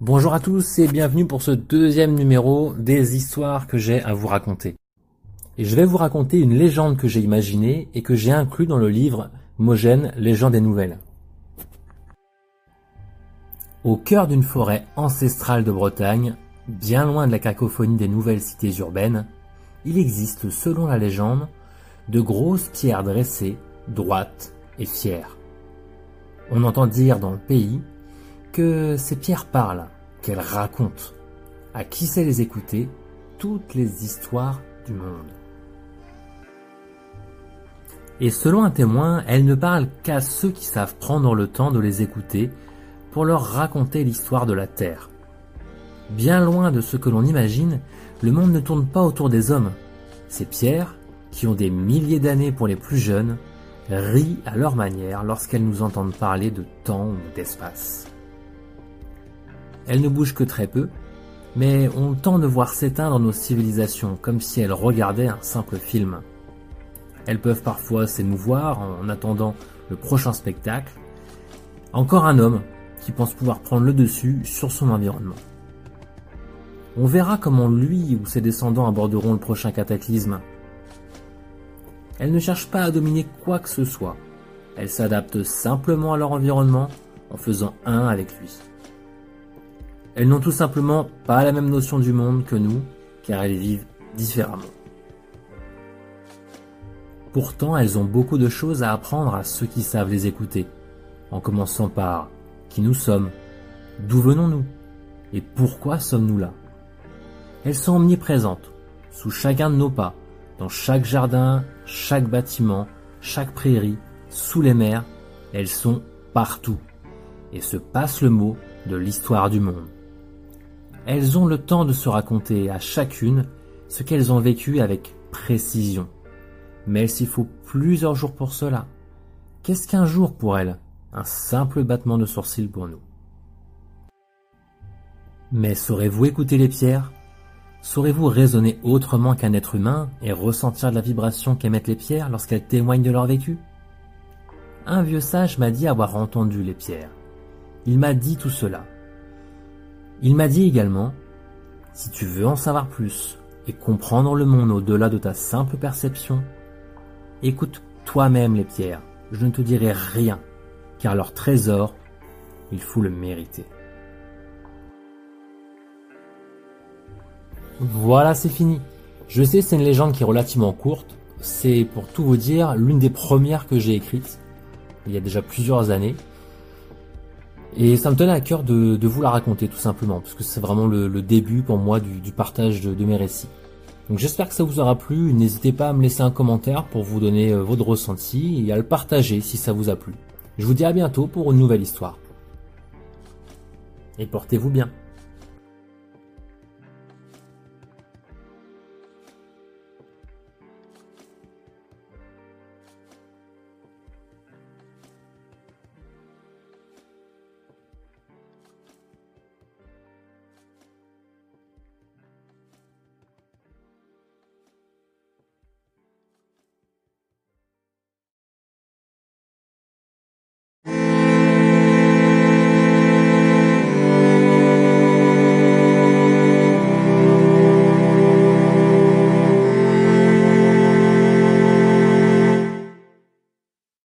Bonjour à tous et bienvenue pour ce deuxième numéro des histoires que j'ai à vous raconter. Et je vais vous raconter une légende que j'ai imaginée et que j'ai inclus dans le livre Mogène, légende et nouvelles. Au cœur d'une forêt ancestrale de Bretagne, bien loin de la cacophonie des nouvelles cités urbaines, il existe, selon la légende, de grosses pierres dressées, droites et fières. On entend dire dans le pays que ces pierres parlent, qu'elles racontent, à qui sait les écouter, toutes les histoires du monde. Et selon un témoin, elles ne parlent qu'à ceux qui savent prendre le temps de les écouter pour leur raconter l'histoire de la Terre. Bien loin de ce que l'on imagine, le monde ne tourne pas autour des hommes. Ces pierres, qui ont des milliers d'années pour les plus jeunes, rient à leur manière lorsqu'elles nous entendent parler de temps ou d'espace. Elles ne bougent que très peu, mais le temps de voir s'éteindre nos civilisations comme si elles regardaient un simple film. Elles peuvent parfois s'émouvoir en attendant le prochain spectacle. Encore un homme qui pense pouvoir prendre le dessus sur son environnement. On verra comment lui ou ses descendants aborderont le prochain cataclysme. Elles ne cherchent pas à dominer quoi que ce soit. Elles s'adaptent simplement à leur environnement en faisant un avec lui. Elles n'ont tout simplement pas la même notion du monde que nous, car elles vivent différemment. Pourtant, elles ont beaucoup de choses à apprendre à ceux qui savent les écouter, en commençant par qui nous sommes, d'où venons-nous, et pourquoi sommes-nous là. Elles sont omniprésentes, sous chacun de nos pas, dans chaque jardin, chaque bâtiment, chaque prairie, sous les mers, elles sont partout, et se passent le mot de l'histoire du monde. Elles ont le temps de se raconter à chacune ce qu'elles ont vécu avec précision. Mais s'il faut plusieurs jours pour cela. Qu'est-ce qu'un jour pour elles Un simple battement de sourcils pour nous? Mais saurez-vous écouter les pierres? Saurez-vous raisonner autrement qu'un être humain et ressentir la vibration qu'émettent les pierres lorsqu'elles témoignent de leur vécu? Un vieux sage m'a dit avoir entendu les pierres. Il m'a dit tout cela. Il m'a dit également, si tu veux en savoir plus et comprendre le monde au-delà de ta simple perception, écoute toi-même les pierres, je ne te dirai rien, car leur trésor, il faut le mériter. Voilà, c'est fini. Je sais, c'est une légende qui est relativement courte. C'est, pour tout vous dire, l'une des premières que j'ai écrites, il y a déjà plusieurs années. Et ça me tenait à cœur de, vous la raconter tout simplement, parce que c'est vraiment le, début pour moi du, partage de, mes récits. Donc j'espère que ça vous aura plu, n'hésitez pas à me laisser un commentaire pour vous donner euh, votre ressenti et à le partager si ça vous a plu. Je vous dis à bientôt pour une nouvelle histoire. Et portez-vous bien.